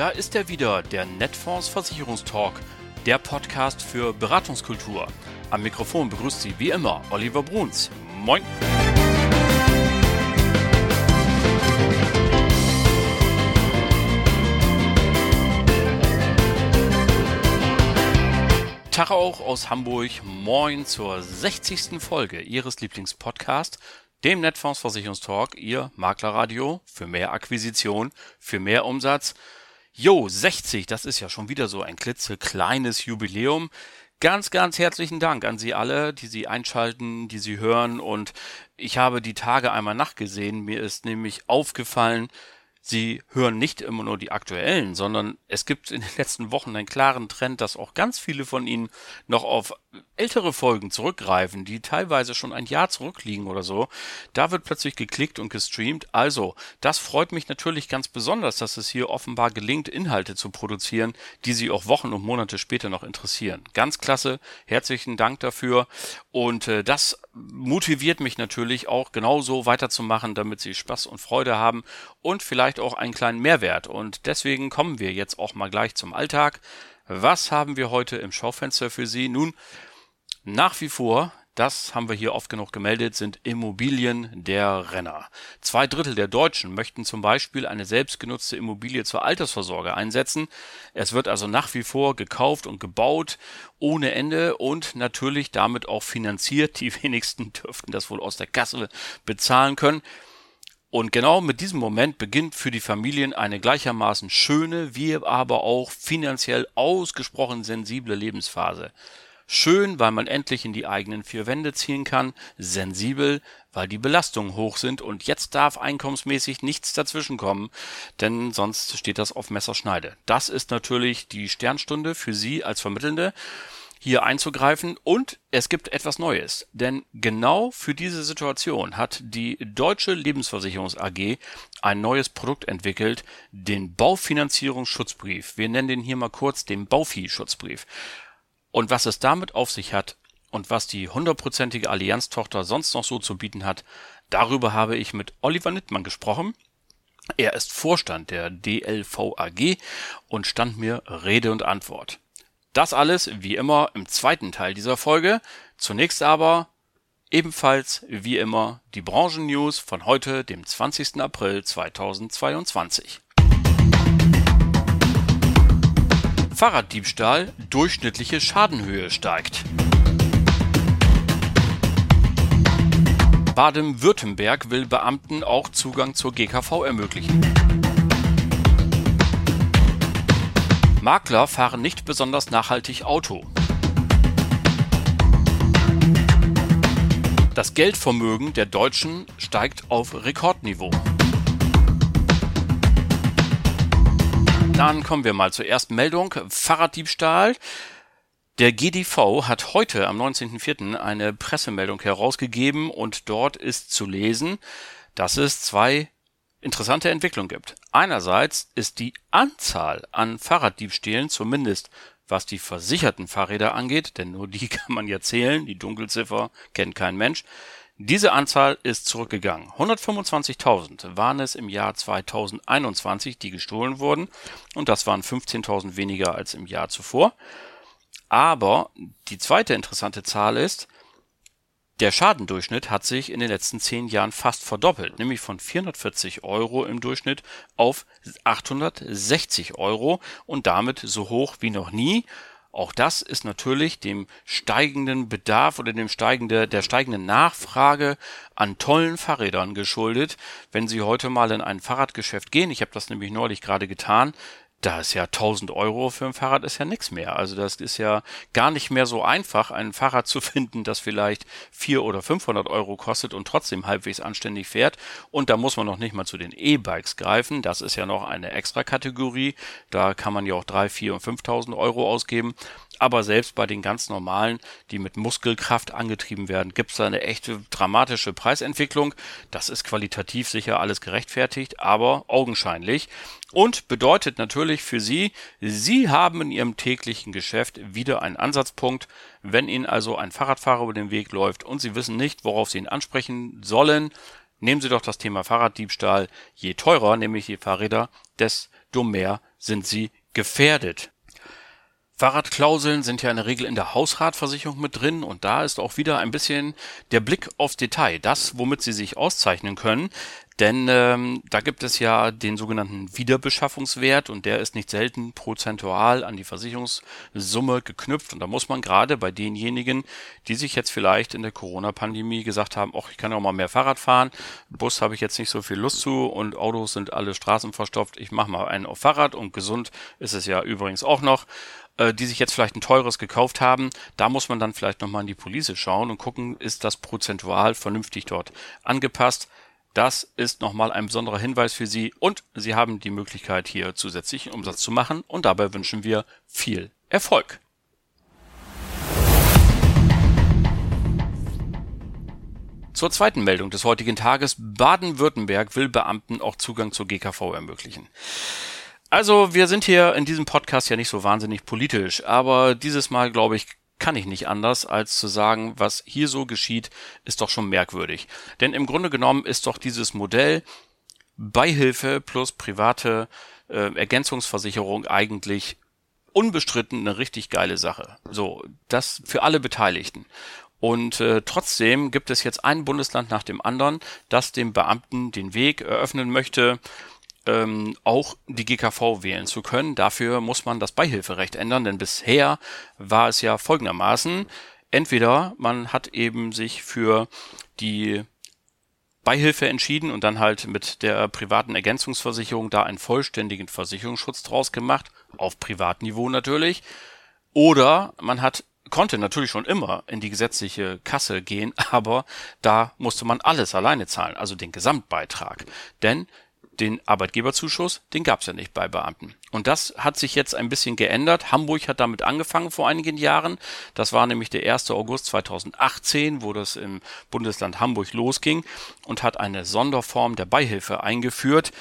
da ist er wieder, der Netfonds Versicherungstalk, der Podcast für Beratungskultur. Am Mikrofon begrüßt Sie wie immer Oliver Bruns. Moin! Tag auch aus Hamburg. Moin zur 60. Folge Ihres Lieblingspodcasts, dem Netfonds Versicherungstalk, Ihr Maklerradio für mehr Akquisition, für mehr Umsatz. Jo, 60, das ist ja schon wieder so ein klitzekleines Jubiläum. Ganz, ganz herzlichen Dank an Sie alle, die Sie einschalten, die Sie hören. Und ich habe die Tage einmal nachgesehen. Mir ist nämlich aufgefallen, Sie hören nicht immer nur die aktuellen, sondern es gibt in den letzten Wochen einen klaren Trend, dass auch ganz viele von Ihnen noch auf ältere Folgen zurückgreifen, die teilweise schon ein Jahr zurückliegen oder so. Da wird plötzlich geklickt und gestreamt. Also, das freut mich natürlich ganz besonders, dass es hier offenbar gelingt, Inhalte zu produzieren, die Sie auch Wochen und Monate später noch interessieren. Ganz klasse. Herzlichen Dank dafür. Und äh, das motiviert mich natürlich auch genauso weiterzumachen, damit Sie Spaß und Freude haben und vielleicht auch einen kleinen Mehrwert. Und deswegen kommen wir jetzt auch mal gleich zum Alltag. Was haben wir heute im Schaufenster für Sie? Nun, nach wie vor, das haben wir hier oft genug gemeldet, sind Immobilien der Renner. Zwei Drittel der Deutschen möchten zum Beispiel eine selbstgenutzte Immobilie zur Altersvorsorge einsetzen. Es wird also nach wie vor gekauft und gebaut ohne Ende und natürlich damit auch finanziert. Die wenigsten dürften das wohl aus der Kasse bezahlen können. Und genau mit diesem Moment beginnt für die Familien eine gleichermaßen schöne, wie aber auch finanziell ausgesprochen sensible Lebensphase. Schön, weil man endlich in die eigenen vier Wände ziehen kann, sensibel, weil die Belastungen hoch sind und jetzt darf einkommensmäßig nichts dazwischenkommen, denn sonst steht das auf Messerschneide. Das ist natürlich die Sternstunde für Sie als Vermittelnde hier einzugreifen. Und es gibt etwas Neues, denn genau für diese Situation hat die Deutsche Lebensversicherungs AG ein neues Produkt entwickelt, den Baufinanzierungsschutzbrief. Wir nennen den hier mal kurz den Baufi-Schutzbrief. Und was es damit auf sich hat und was die hundertprozentige Allianz-Tochter sonst noch so zu bieten hat, darüber habe ich mit Oliver Nittmann gesprochen. Er ist Vorstand der DLV AG und stand mir Rede und Antwort. Das alles wie immer im zweiten Teil dieser Folge. Zunächst aber ebenfalls wie immer die Branchennews von heute, dem 20. April 2022. Fahrraddiebstahl, durchschnittliche Schadenhöhe steigt. Baden-Württemberg will Beamten auch Zugang zur GKV ermöglichen. Makler fahren nicht besonders nachhaltig Auto. Das Geldvermögen der Deutschen steigt auf Rekordniveau. Dann kommen wir mal zur ersten Meldung. Fahrraddiebstahl. Der GDV hat heute am 19.04. eine Pressemeldung herausgegeben und dort ist zu lesen, dass es zwei interessante Entwicklung gibt. Einerseits ist die Anzahl an Fahrraddiebstählen, zumindest was die versicherten Fahrräder angeht, denn nur die kann man ja zählen, die Dunkelziffer kennt kein Mensch, diese Anzahl ist zurückgegangen. 125.000 waren es im Jahr 2021, die gestohlen wurden, und das waren 15.000 weniger als im Jahr zuvor. Aber die zweite interessante Zahl ist, der Schadendurchschnitt hat sich in den letzten zehn Jahren fast verdoppelt, nämlich von 440 Euro im Durchschnitt auf 860 Euro und damit so hoch wie noch nie. Auch das ist natürlich dem steigenden Bedarf oder dem steigende, der steigenden Nachfrage an tollen Fahrrädern geschuldet. Wenn Sie heute mal in ein Fahrradgeschäft gehen, ich habe das nämlich neulich gerade getan, da ist ja 1000 Euro für ein Fahrrad ist ja nichts mehr. Also das ist ja gar nicht mehr so einfach, ein Fahrrad zu finden, das vielleicht 400 oder 500 Euro kostet und trotzdem halbwegs anständig fährt. Und da muss man noch nicht mal zu den E-Bikes greifen. Das ist ja noch eine extra Kategorie. Da kann man ja auch 3, 4 und 5000 Euro ausgeben. Aber selbst bei den ganz normalen, die mit Muskelkraft angetrieben werden, gibt es da eine echte dramatische Preisentwicklung. Das ist qualitativ sicher alles gerechtfertigt, aber augenscheinlich. Und bedeutet natürlich für Sie, Sie haben in Ihrem täglichen Geschäft wieder einen Ansatzpunkt. Wenn Ihnen also ein Fahrradfahrer über den Weg läuft und Sie wissen nicht, worauf Sie ihn ansprechen sollen, nehmen Sie doch das Thema Fahrraddiebstahl. Je teurer, nämlich die Fahrräder, desto mehr sind sie gefährdet. Fahrradklauseln sind ja in der Regel in der Hausratversicherung mit drin und da ist auch wieder ein bisschen der Blick aufs Detail, das, womit sie sich auszeichnen können. Denn ähm, da gibt es ja den sogenannten Wiederbeschaffungswert und der ist nicht selten prozentual an die Versicherungssumme geknüpft. Und da muss man gerade bei denjenigen, die sich jetzt vielleicht in der Corona-Pandemie gesagt haben, ach, ich kann auch mal mehr Fahrrad fahren, Bus habe ich jetzt nicht so viel Lust zu und Autos sind alle straßenverstopft, ich mache mal einen auf Fahrrad und gesund ist es ja übrigens auch noch äh, die sich jetzt vielleicht ein teures gekauft haben, da muss man dann vielleicht nochmal in die Police schauen und gucken, ist das prozentual vernünftig dort angepasst. Das ist nochmal ein besonderer Hinweis für Sie und Sie haben die Möglichkeit, hier zusätzlichen Umsatz zu machen und dabei wünschen wir viel Erfolg. Zur zweiten Meldung des heutigen Tages. Baden-Württemberg will Beamten auch Zugang zur GKV ermöglichen. Also, wir sind hier in diesem Podcast ja nicht so wahnsinnig politisch, aber dieses Mal, glaube ich, kann ich nicht anders, als zu sagen, was hier so geschieht, ist doch schon merkwürdig. Denn im Grunde genommen ist doch dieses Modell Beihilfe plus private äh, Ergänzungsversicherung eigentlich unbestritten eine richtig geile Sache. So, das für alle Beteiligten. Und äh, trotzdem gibt es jetzt ein Bundesland nach dem anderen, das dem Beamten den Weg eröffnen möchte, ähm, auch die GKV wählen zu können. Dafür muss man das Beihilferecht ändern, denn bisher war es ja folgendermaßen. Entweder man hat eben sich für die Beihilfe entschieden und dann halt mit der privaten Ergänzungsversicherung da einen vollständigen Versicherungsschutz draus gemacht, auf Privatniveau natürlich. Oder man hat konnte natürlich schon immer in die gesetzliche Kasse gehen, aber da musste man alles alleine zahlen, also den Gesamtbeitrag. Denn den Arbeitgeberzuschuss, den gab es ja nicht bei Beamten. Und das hat sich jetzt ein bisschen geändert. Hamburg hat damit angefangen vor einigen Jahren. Das war nämlich der 1. August 2018, wo das im Bundesland Hamburg losging und hat eine Sonderform der Beihilfe eingeführt,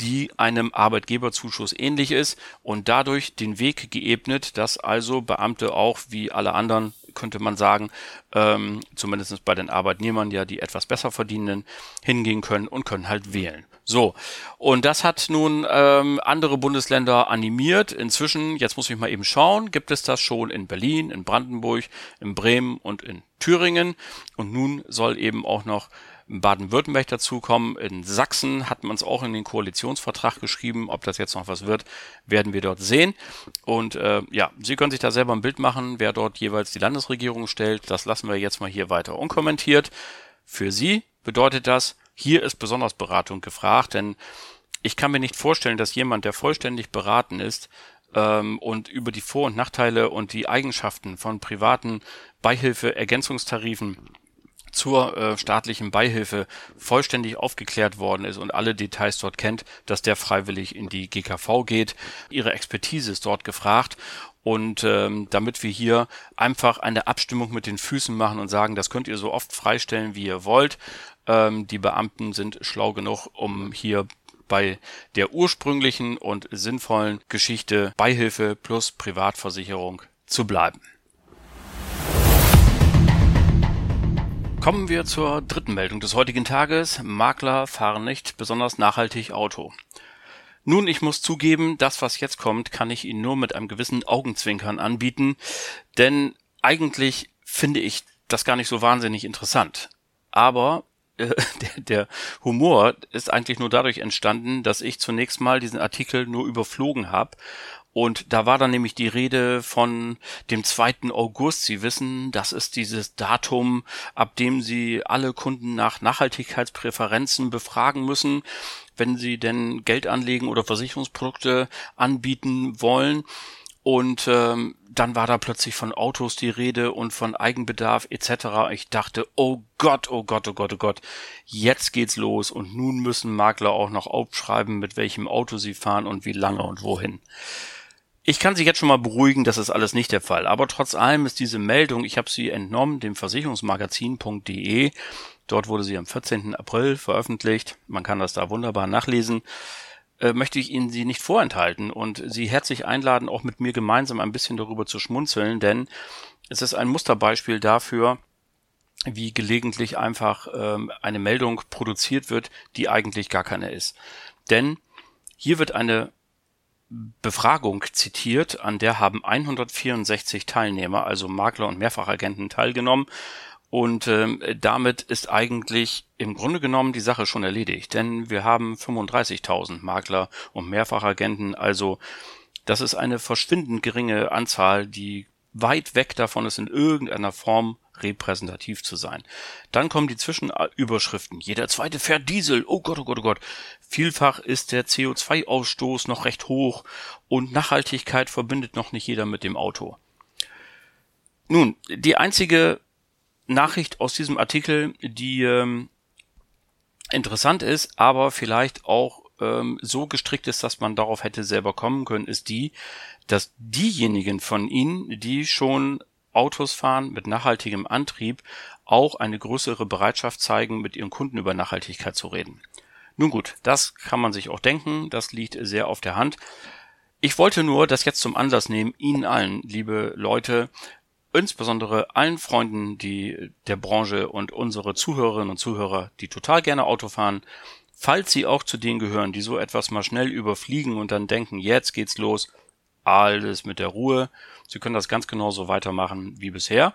die einem Arbeitgeberzuschuss ähnlich ist und dadurch den Weg geebnet, dass also Beamte auch wie alle anderen könnte man sagen, ähm, zumindest bei den Arbeitnehmern ja die etwas besser verdienenden hingehen können und können halt wählen. So, und das hat nun ähm, andere Bundesländer animiert. Inzwischen, jetzt muss ich mal eben schauen, gibt es das schon in Berlin, in Brandenburg, in Bremen und in Thüringen. Und nun soll eben auch noch Baden-Württemberg dazukommen. In Sachsen hat man es auch in den Koalitionsvertrag geschrieben. Ob das jetzt noch was wird, werden wir dort sehen. Und äh, ja, Sie können sich da selber ein Bild machen, wer dort jeweils die Landesregierung stellt. Das lassen wir jetzt mal hier weiter unkommentiert. Für Sie bedeutet das, hier ist besonders Beratung gefragt, denn ich kann mir nicht vorstellen, dass jemand, der vollständig beraten ist, ähm, und über die Vor- und Nachteile und die Eigenschaften von privaten Beihilfe-Ergänzungstarifen zur äh, staatlichen Beihilfe vollständig aufgeklärt worden ist und alle Details dort kennt, dass der freiwillig in die GKV geht. Ihre Expertise ist dort gefragt und ähm, damit wir hier einfach eine Abstimmung mit den Füßen machen und sagen, das könnt ihr so oft freistellen, wie ihr wollt. Ähm, die Beamten sind schlau genug, um hier bei der ursprünglichen und sinnvollen Geschichte Beihilfe plus Privatversicherung zu bleiben. Kommen wir zur dritten Meldung des heutigen Tages. Makler fahren nicht besonders nachhaltig Auto. Nun, ich muss zugeben, das, was jetzt kommt, kann ich Ihnen nur mit einem gewissen Augenzwinkern anbieten, denn eigentlich finde ich das gar nicht so wahnsinnig interessant. Aber äh, der, der Humor ist eigentlich nur dadurch entstanden, dass ich zunächst mal diesen Artikel nur überflogen habe und da war dann nämlich die Rede von dem 2. August. Sie wissen, das ist dieses Datum, ab dem Sie alle Kunden nach Nachhaltigkeitspräferenzen befragen müssen, wenn Sie denn Geld anlegen oder Versicherungsprodukte anbieten wollen. Und ähm, dann war da plötzlich von Autos die Rede und von Eigenbedarf etc. Ich dachte, oh Gott, oh Gott, oh Gott, oh Gott, jetzt geht's los und nun müssen Makler auch noch aufschreiben, mit welchem Auto sie fahren und wie lange und wohin. Ich kann Sie jetzt schon mal beruhigen, das ist alles nicht der Fall. Aber trotz allem ist diese Meldung, ich habe sie entnommen, dem Versicherungsmagazin.de. Dort wurde sie am 14. April veröffentlicht. Man kann das da wunderbar nachlesen. Äh, möchte ich Ihnen sie nicht vorenthalten und Sie herzlich einladen, auch mit mir gemeinsam ein bisschen darüber zu schmunzeln, denn es ist ein Musterbeispiel dafür, wie gelegentlich einfach ähm, eine Meldung produziert wird, die eigentlich gar keine ist. Denn hier wird eine Befragung zitiert, an der haben 164 Teilnehmer, also Makler und Mehrfachagenten teilgenommen. Und ähm, damit ist eigentlich im Grunde genommen die Sache schon erledigt, denn wir haben 35.000 Makler und Mehrfachagenten, also das ist eine verschwindend geringe Anzahl, die weit weg davon ist, in irgendeiner Form repräsentativ zu sein. Dann kommen die Zwischenüberschriften. Jeder zweite fährt Diesel. Oh Gott, oh Gott, oh Gott. Vielfach ist der CO2-Ausstoß noch recht hoch und Nachhaltigkeit verbindet noch nicht jeder mit dem Auto. Nun, die einzige Nachricht aus diesem Artikel, die ähm, interessant ist, aber vielleicht auch ähm, so gestrickt ist, dass man darauf hätte selber kommen können, ist die, dass diejenigen von Ihnen, die schon Autos fahren mit nachhaltigem Antrieb, auch eine größere Bereitschaft zeigen, mit ihren Kunden über Nachhaltigkeit zu reden. Nun gut, das kann man sich auch denken, das liegt sehr auf der Hand. Ich wollte nur das jetzt zum Anlass nehmen, Ihnen allen, liebe Leute, insbesondere allen Freunden, die der Branche und unsere Zuhörerinnen und Zuhörer, die total gerne Auto fahren, falls Sie auch zu denen gehören, die so etwas mal schnell überfliegen und dann denken, jetzt geht's los, alles mit der Ruhe. Sie können das ganz genauso weitermachen wie bisher.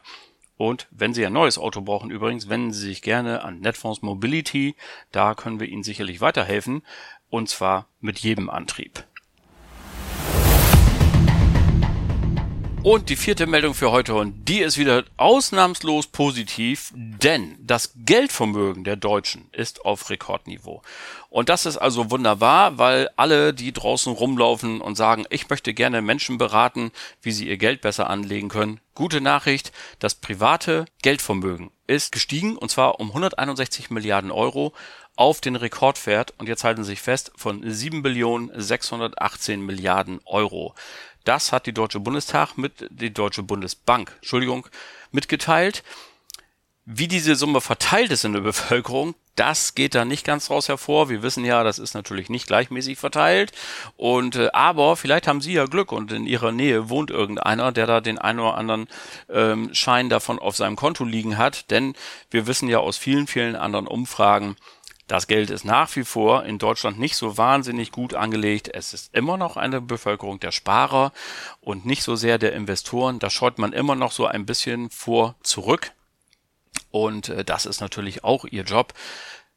Und wenn Sie ein neues Auto brauchen, übrigens, wenden Sie sich gerne an Netfonds Mobility. Da können wir Ihnen sicherlich weiterhelfen. Und zwar mit jedem Antrieb. Und die vierte Meldung für heute und die ist wieder ausnahmslos positiv, denn das Geldvermögen der Deutschen ist auf Rekordniveau. Und das ist also wunderbar, weil alle, die draußen rumlaufen und sagen, ich möchte gerne Menschen beraten, wie sie ihr Geld besser anlegen können. Gute Nachricht, das private Geldvermögen ist gestiegen und zwar um 161 Milliarden Euro auf den Rekordwert und jetzt halten Sie sich fest von 7 Billionen 618 Milliarden Euro. Das hat die Deutsche Bundestag mit, die Deutsche Bundesbank, Entschuldigung, mitgeteilt. Wie diese Summe verteilt ist in der Bevölkerung, das geht da nicht ganz raus hervor. Wir wissen ja, das ist natürlich nicht gleichmäßig verteilt. Und äh, aber vielleicht haben Sie ja Glück und in Ihrer Nähe wohnt irgendeiner, der da den einen oder anderen ähm, Schein davon auf seinem Konto liegen hat. Denn wir wissen ja aus vielen, vielen anderen Umfragen, das Geld ist nach wie vor in Deutschland nicht so wahnsinnig gut angelegt. Es ist immer noch eine Bevölkerung der Sparer und nicht so sehr der Investoren. Da scheut man immer noch so ein bisschen vor zurück. Und äh, das ist natürlich auch ihr Job,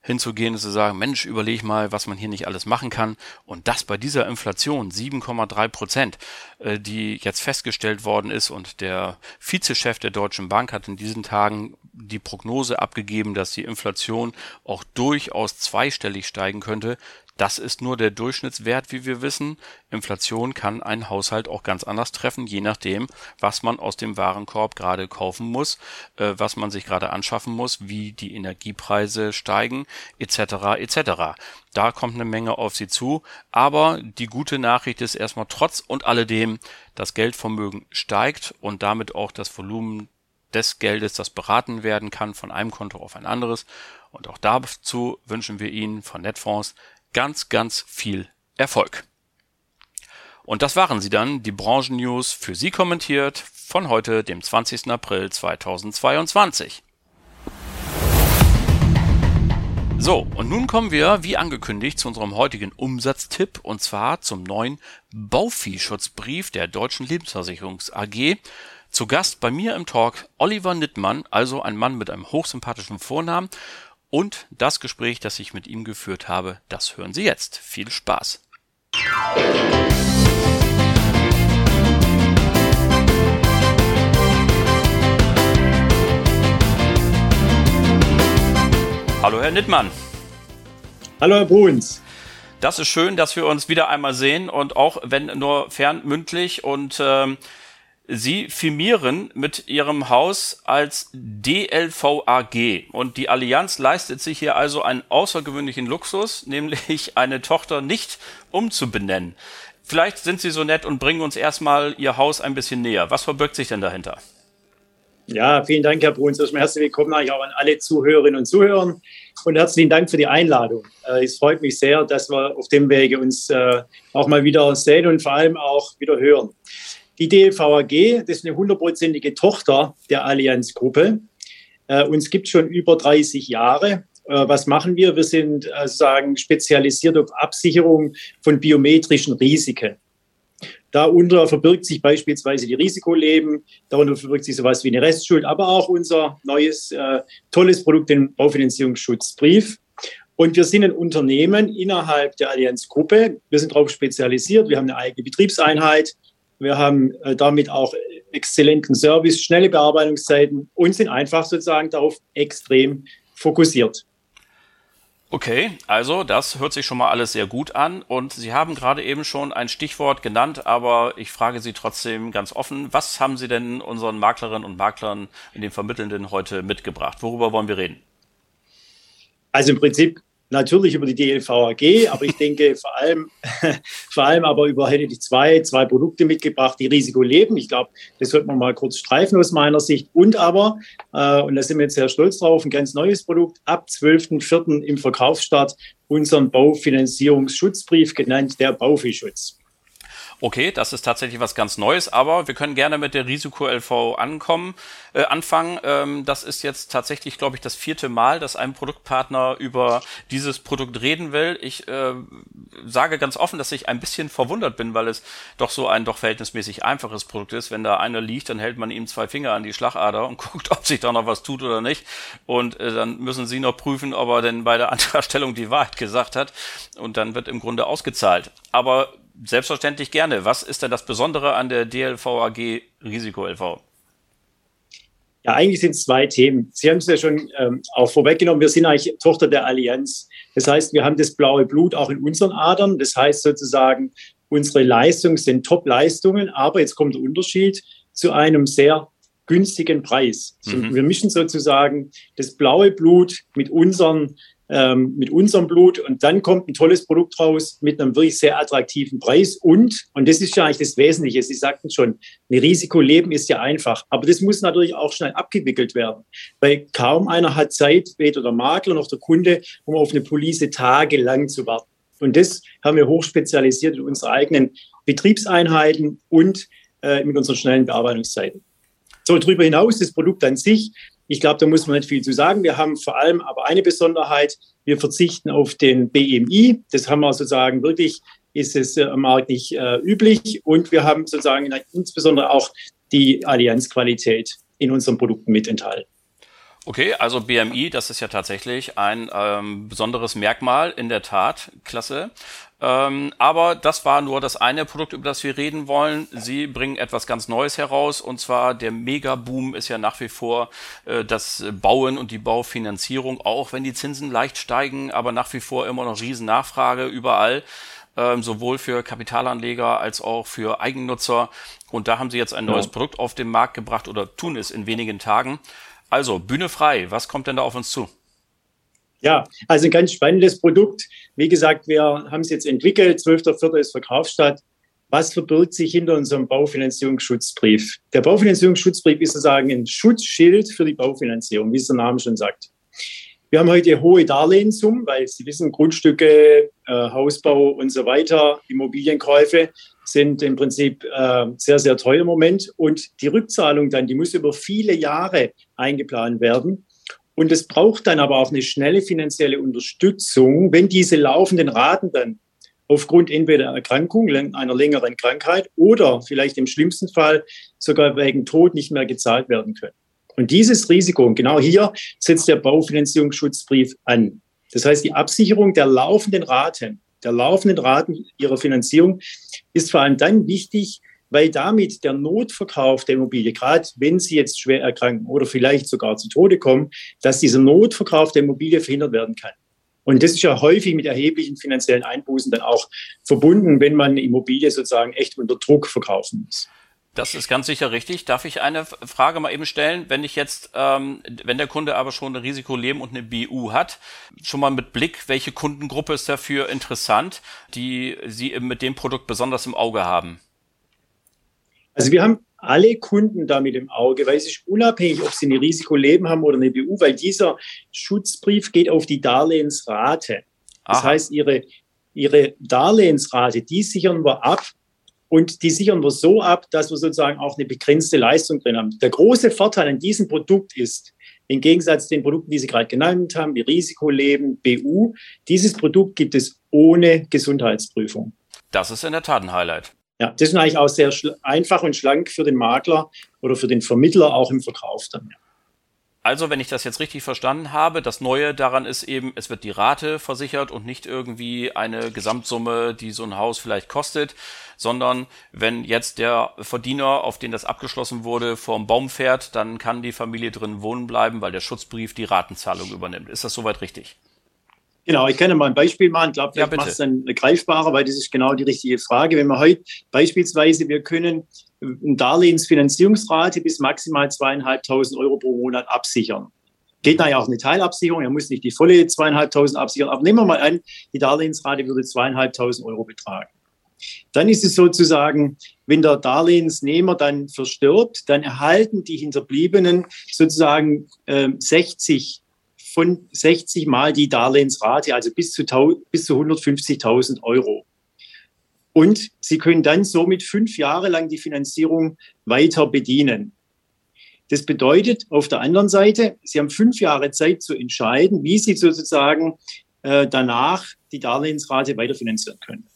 hinzugehen und zu sagen, Mensch, überleg mal, was man hier nicht alles machen kann. Und das bei dieser Inflation, 7,3 Prozent, äh, die jetzt festgestellt worden ist. Und der Vizechef der Deutschen Bank hat in diesen Tagen die Prognose abgegeben, dass die Inflation auch durchaus zweistellig steigen könnte. Das ist nur der Durchschnittswert, wie wir wissen. Inflation kann einen Haushalt auch ganz anders treffen, je nachdem, was man aus dem Warenkorb gerade kaufen muss, äh, was man sich gerade anschaffen muss, wie die Energiepreise steigen, etc. etc. Da kommt eine Menge auf sie zu, aber die gute Nachricht ist erstmal trotz und alledem, das Geldvermögen steigt und damit auch das Volumen des Geldes, das beraten werden kann von einem Konto auf ein anderes. Und auch dazu wünschen wir Ihnen von Netfonds ganz, ganz viel Erfolg. Und das waren sie dann, die Branchen-News für Sie kommentiert von heute, dem 20. April 2022. So, und nun kommen wir, wie angekündigt, zu unserem heutigen Umsatztipp und zwar zum neuen Bauviehschutzbrief der Deutschen Lebensversicherungs AG. Zu Gast bei mir im Talk Oliver Nittmann, also ein Mann mit einem hochsympathischen Vornamen und das Gespräch, das ich mit ihm geführt habe, das hören Sie jetzt. Viel Spaß! Hallo, Herr Nittmann. Hallo, Herr Bruns. Das ist schön, dass wir uns wieder einmal sehen und auch wenn nur fernmündlich und ähm, Sie firmieren mit Ihrem Haus als DLVAG und die Allianz leistet sich hier also einen außergewöhnlichen Luxus, nämlich eine Tochter nicht umzubenennen. Vielleicht sind Sie so nett und bringen uns erstmal Ihr Haus ein bisschen näher. Was verbirgt sich denn dahinter? Ja, vielen Dank, Herr Bruns. Erstmal herzlich willkommen auch an alle Zuhörerinnen und Zuhörer und herzlichen Dank für die Einladung. Äh, es freut mich sehr, dass wir auf dem Wege uns äh, auch mal wieder sehen und vor allem auch wieder hören. Die DLVAG, das ist eine hundertprozentige Tochter der Allianz-Gruppe. Äh, uns gibt schon über 30 Jahre. Äh, was machen wir? Wir sind äh, sagen spezialisiert auf Absicherung von biometrischen Risiken. Darunter verbirgt sich beispielsweise die Risikoleben, darunter verbirgt sich sowas wie eine Restschuld, aber auch unser neues, äh, tolles Produkt, den Baufinanzierungsschutzbrief. Und wir sind ein Unternehmen innerhalb der Allianzgruppe. Wir sind darauf spezialisiert. Wir haben eine eigene Betriebseinheit. Wir haben äh, damit auch exzellenten Service, schnelle Bearbeitungszeiten und sind einfach sozusagen darauf extrem fokussiert. Okay, also das hört sich schon mal alles sehr gut an und Sie haben gerade eben schon ein Stichwort genannt, aber ich frage Sie trotzdem ganz offen, was haben Sie denn unseren Maklerinnen und Maklern in den Vermittelnden heute mitgebracht? Worüber wollen wir reden? Also im Prinzip natürlich über die DLVAG, aber ich denke vor allem, vor allem aber über hätte ich zwei, zwei Produkte mitgebracht, die Risiko leben. Ich glaube, das sollte man mal kurz streifen aus meiner Sicht. Und aber, äh, und da sind wir jetzt sehr stolz drauf, ein ganz neues Produkt, ab 12.04. im Verkaufsstart, unseren Baufinanzierungsschutzbrief genannt, der Baufischutz. Okay, das ist tatsächlich was ganz Neues, aber wir können gerne mit der Risiko-LV ankommen, äh, anfangen. Ähm, das ist jetzt tatsächlich, glaube ich, das vierte Mal, dass ein Produktpartner über dieses Produkt reden will. Ich äh, sage ganz offen, dass ich ein bisschen verwundert bin, weil es doch so ein doch verhältnismäßig einfaches Produkt ist. Wenn da einer liegt, dann hält man ihm zwei Finger an die Schlagader und guckt, ob sich da noch was tut oder nicht. Und äh, dann müssen sie noch prüfen, ob er denn bei der Antragstellung die Wahrheit gesagt hat. Und dann wird im Grunde ausgezahlt. Aber Selbstverständlich gerne. Was ist denn das Besondere an der DLV AG Risiko LV? Ja, eigentlich sind es zwei Themen. Sie haben es ja schon ähm, auch vorweggenommen. Wir sind eigentlich Tochter der Allianz. Das heißt, wir haben das blaue Blut auch in unseren Adern. Das heißt sozusagen, unsere Leistungen sind Top-Leistungen, aber jetzt kommt der Unterschied zu einem sehr günstigen Preis. Mhm. Wir mischen sozusagen das blaue Blut mit unseren ähm, mit unserem Blut. Und dann kommt ein tolles Produkt raus mit einem wirklich sehr attraktiven Preis. Und, und das ist ja eigentlich das Wesentliche, Sie sagten schon, ein Risikoleben ist ja einfach, aber das muss natürlich auch schnell abgewickelt werden, weil kaum einer hat Zeit, weder der Makler noch der Kunde, um auf eine Police tagelang zu warten. Und das haben wir hochspezialisiert in unsere eigenen Betriebseinheiten und äh, mit unseren schnellen Bearbeitungszeiten. So, darüber hinaus, das Produkt an sich ich glaube, da muss man nicht viel zu sagen. Wir haben vor allem aber eine Besonderheit. Wir verzichten auf den BMI. Das haben wir sozusagen wirklich, ist es am Markt nicht äh, üblich. Und wir haben sozusagen insbesondere auch die Allianzqualität in unseren Produkten mit enthalten. Okay, also BMI, das ist ja tatsächlich ein ähm, besonderes Merkmal in der Tat. Klasse. Ähm, aber das war nur das eine Produkt, über das wir reden wollen. Sie bringen etwas ganz Neues heraus und zwar der Megaboom ist ja nach wie vor äh, das Bauen und die Baufinanzierung, auch wenn die Zinsen leicht steigen, aber nach wie vor immer noch riesen Nachfrage überall. Ähm, sowohl für Kapitalanleger als auch für Eigennutzer. Und da haben sie jetzt ein neues ja. Produkt auf den Markt gebracht oder tun es in wenigen Tagen. Also, Bühne frei, was kommt denn da auf uns zu? Ja, also ein ganz spannendes Produkt. Wie gesagt, wir haben es jetzt entwickelt. 12.04. ist Verkaufsstadt. Was verbirgt sich hinter unserem Baufinanzierungsschutzbrief? Der Baufinanzierungsschutzbrief ist sozusagen ein Schutzschild für die Baufinanzierung, wie es der Name schon sagt. Wir haben heute hohe Darlehenssummen, weil Sie wissen, Grundstücke, äh, Hausbau und so weiter, Immobilienkäufe sind im Prinzip äh, sehr, sehr teuer im Moment. Und die Rückzahlung dann, die muss über viele Jahre eingeplant werden. Und es braucht dann aber auch eine schnelle finanzielle Unterstützung, wenn diese laufenden Raten dann aufgrund entweder Erkrankung, einer längeren Krankheit oder vielleicht im schlimmsten Fall sogar wegen Tod nicht mehr gezahlt werden können. Und dieses Risiko, und genau hier setzt der Baufinanzierungsschutzbrief an. Das heißt, die Absicherung der laufenden Raten, der laufenden Raten ihrer Finanzierung ist vor allem dann wichtig, weil damit der Notverkauf der Immobilie, gerade wenn sie jetzt schwer erkranken oder vielleicht sogar zu Tode kommen, dass dieser Notverkauf der Immobilie verhindert werden kann. Und das ist ja häufig mit erheblichen finanziellen Einbußen dann auch verbunden, wenn man eine Immobilie sozusagen echt unter Druck verkaufen muss. Das ist ganz sicher richtig. Darf ich eine Frage mal eben stellen? Wenn ich jetzt, ähm, wenn der Kunde aber schon ein Risikoleben und eine BU hat, schon mal mit Blick, welche Kundengruppe ist dafür interessant, die Sie mit dem Produkt besonders im Auge haben? Also wir haben alle Kunden damit im Auge, weil es ist unabhängig, ob sie ein Risikoleben haben oder eine BU, weil dieser Schutzbrief geht auf die Darlehensrate. Das Aha. heißt, ihre, ihre Darlehensrate, die sichern wir ab und die sichern wir so ab, dass wir sozusagen auch eine begrenzte Leistung drin haben. Der große Vorteil an diesem Produkt ist, im Gegensatz zu den Produkten, die Sie gerade genannt haben, wie Risikoleben, BU, dieses Produkt gibt es ohne Gesundheitsprüfung. Das ist in der Tat ein Highlight. Ja, das ist eigentlich auch sehr einfach und schlank für den Makler oder für den Vermittler auch im Verkauf dann. Ja. Also, wenn ich das jetzt richtig verstanden habe, das Neue daran ist eben, es wird die Rate versichert und nicht irgendwie eine Gesamtsumme, die so ein Haus vielleicht kostet, sondern wenn jetzt der Verdiener, auf den das abgeschlossen wurde, vorm Baum fährt, dann kann die Familie drin wohnen bleiben, weil der Schutzbrief die Ratenzahlung übernimmt. Ist das soweit richtig? Genau, ich kann ja mal ein Beispiel machen. Ich glaube, vielleicht ja, macht es dann greifbarer, weil das ist genau die richtige Frage. Wenn wir heute beispielsweise, wir können eine Darlehensfinanzierungsrate bis maximal zweieinhalbtausend Euro pro Monat absichern. Geht da ja auch eine Teilabsicherung, er muss nicht die volle zweieinhalbtausend absichern, aber nehmen wir mal an, die Darlehensrate würde zweieinhalbtausend Euro betragen. Dann ist es sozusagen, wenn der Darlehensnehmer dann verstirbt, dann erhalten die Hinterbliebenen sozusagen äh, 60 von 60 mal die Darlehensrate, also bis zu, bis zu 150.000 Euro. Und Sie können dann somit fünf Jahre lang die Finanzierung weiter bedienen. Das bedeutet auf der anderen Seite, Sie haben fünf Jahre Zeit zu entscheiden, wie Sie sozusagen äh, danach die Darlehensrate weiterfinanzieren können.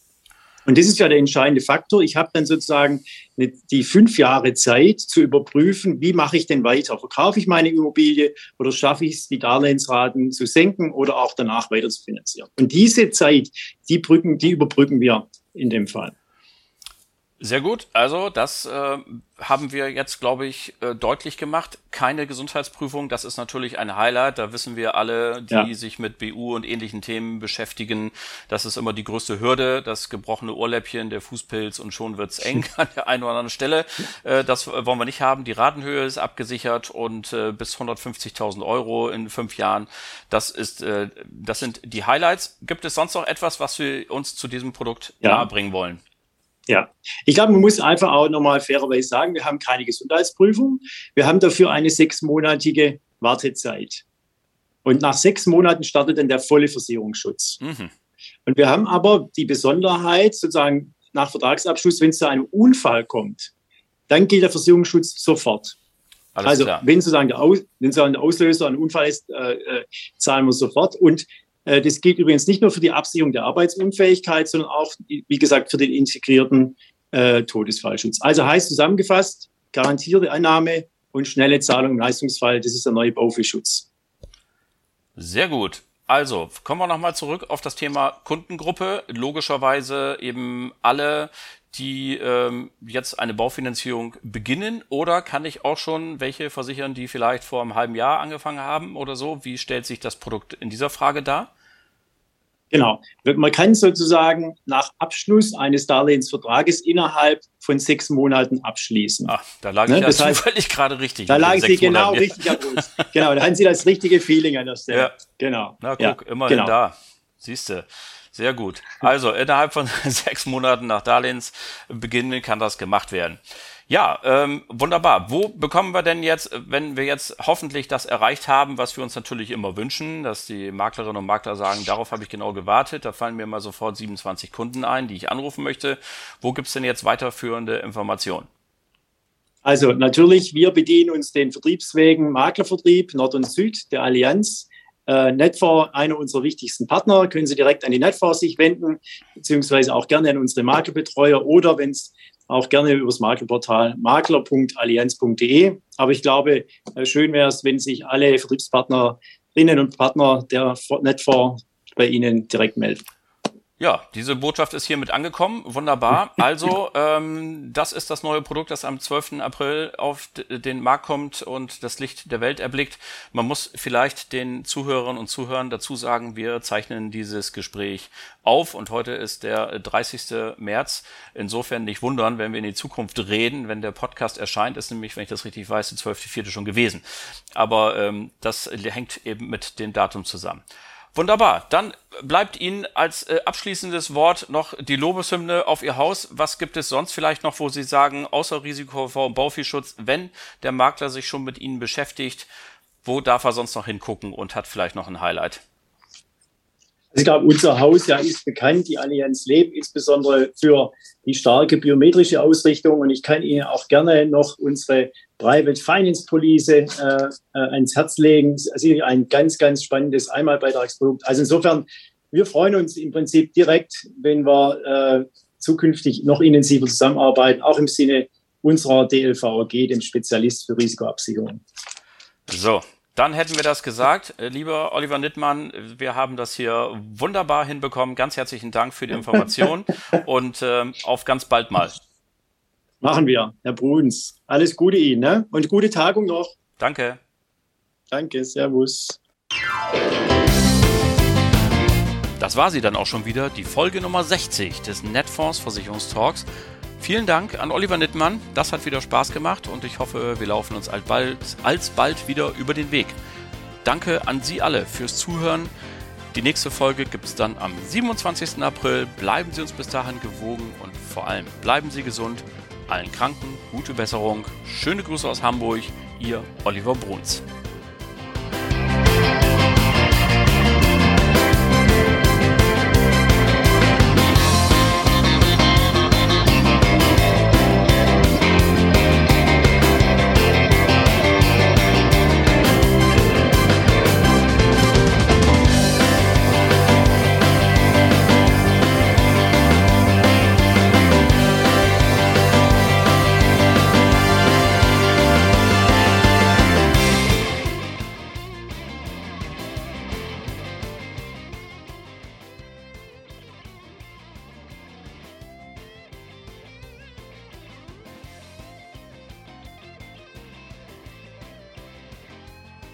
Und das ist ja der entscheidende Faktor. Ich habe dann sozusagen die fünf Jahre Zeit zu überprüfen, wie mache ich denn weiter? Verkaufe ich meine Immobilie oder schaffe ich es, die Darlehensraten zu senken oder auch danach weiter zu finanzieren? Und diese Zeit, die, brücken, die überbrücken wir in dem Fall. Sehr gut. Also das äh, haben wir jetzt, glaube ich, äh, deutlich gemacht. Keine Gesundheitsprüfung, das ist natürlich ein Highlight. Da wissen wir alle, die ja. sich mit BU und ähnlichen Themen beschäftigen, das ist immer die größte Hürde, das gebrochene Ohrläppchen, der Fußpilz und schon wird's eng an der einen oder anderen Stelle. Äh, das wollen wir nicht haben. Die Ratenhöhe ist abgesichert und äh, bis 150.000 Euro in fünf Jahren. Das ist, äh, das sind die Highlights. Gibt es sonst noch etwas, was wir uns zu diesem Produkt ja. nahebringen wollen? Ja, ich glaube, man muss einfach auch nochmal fairerweise sagen, wir haben keine Gesundheitsprüfung. Wir haben dafür eine sechsmonatige Wartezeit. Und nach sechs Monaten startet dann der volle Versicherungsschutz. Mhm. Und wir haben aber die Besonderheit, sozusagen nach Vertragsabschluss, wenn es zu einem Unfall kommt, dann gilt der Versicherungsschutz sofort. Alles also klar. wenn sozusagen, der Aus, wenn sozusagen der Auslöser ein Unfall ist, äh, äh, zahlen wir sofort. Und das gilt übrigens nicht nur für die Absicherung der Arbeitsunfähigkeit, sondern auch, wie gesagt, für den integrierten äh, Todesfallschutz. Also heißt zusammengefasst, garantierte Annahme und schnelle Zahlung im Leistungsfall, das ist der neue Baufischschutz. Sehr gut. Also, kommen wir nochmal zurück auf das Thema Kundengruppe. Logischerweise eben alle, die ähm, jetzt eine Baufinanzierung beginnen oder kann ich auch schon welche versichern, die vielleicht vor einem halben Jahr angefangen haben oder so? Wie stellt sich das Produkt in dieser Frage dar? Genau. Man kann sozusagen nach Abschluss eines Darlehensvertrages innerhalb von sechs Monaten abschließen. Ach, da lag ne? ich ja das zufällig gerade richtig. Da lagen Sie genau Monaten. richtig, Herr Bruce. genau, da haben Sie das richtige Feeling an der Stelle. Ja. Genau. Na guck, ja. immerhin genau. da. Siehst du. Sehr gut. Also innerhalb von sechs Monaten nach Darlehensbeginn kann das gemacht werden. Ja, ähm, wunderbar. Wo bekommen wir denn jetzt, wenn wir jetzt hoffentlich das erreicht haben, was wir uns natürlich immer wünschen, dass die Maklerinnen und Makler sagen, darauf habe ich genau gewartet, da fallen mir mal sofort 27 Kunden ein, die ich anrufen möchte. Wo gibt's denn jetzt weiterführende Informationen? Also natürlich, wir bedienen uns den Vertriebswegen Maklervertrieb Nord und Süd der Allianz. Äh, Netfor, einer unserer wichtigsten Partner, können Sie direkt an die Netfor sich wenden, beziehungsweise auch gerne an unsere Maklerbetreuer oder wenn es auch gerne übers Maklerportal makler.allianz.de. Aber ich glaube, äh, schön wäre es, wenn sich alle Vertriebspartnerinnen und Partner der Netfor bei Ihnen direkt melden. Ja, diese Botschaft ist hiermit angekommen. Wunderbar. Also, ähm, das ist das neue Produkt, das am 12. April auf den Markt kommt und das Licht der Welt erblickt. Man muss vielleicht den Zuhörern und Zuhörern dazu sagen, wir zeichnen dieses Gespräch auf und heute ist der 30. März. Insofern nicht wundern, wenn wir in die Zukunft reden, wenn der Podcast erscheint, ist nämlich, wenn ich das richtig weiß, der 12.4. schon gewesen. Aber ähm, das hängt eben mit dem Datum zusammen. Wunderbar. Dann bleibt Ihnen als äh, abschließendes Wort noch die Lobeshymne auf Ihr Haus. Was gibt es sonst vielleicht noch, wo Sie sagen, außer Risiko vor Bauviehschutz, wenn der Makler sich schon mit Ihnen beschäftigt, wo darf er sonst noch hingucken und hat vielleicht noch ein Highlight? Also ich glaube, unser Haus ja ist bekannt, die Allianz Leb, insbesondere für die starke biometrische Ausrichtung. Und ich kann Ihnen auch gerne noch unsere Private Finance Police äh, äh, ans Herz legen. Also ein ganz, ganz spannendes Einmalbeitragsprodukt. Also insofern, wir freuen uns im Prinzip direkt, wenn wir äh, zukünftig noch intensiver zusammenarbeiten, auch im Sinne unserer DLVG, dem Spezialist für Risikoabsicherung. So, dann hätten wir das gesagt. Äh, lieber Oliver Nittmann, wir haben das hier wunderbar hinbekommen. Ganz herzlichen Dank für die Information und äh, auf ganz bald mal. Machen wir, Herr Bruns. Alles Gute Ihnen ne? und gute Tagung noch. Danke. Danke, Servus. Das war sie dann auch schon wieder, die Folge Nummer 60 des Netfonds Versicherungstalks. Vielen Dank an Oliver Nittmann. Das hat wieder Spaß gemacht und ich hoffe, wir laufen uns alsbald, alsbald wieder über den Weg. Danke an Sie alle fürs Zuhören. Die nächste Folge gibt es dann am 27. April. Bleiben Sie uns bis dahin gewogen und vor allem bleiben Sie gesund. Allen Kranken gute Besserung. Schöne Grüße aus Hamburg. Ihr Oliver Bruns.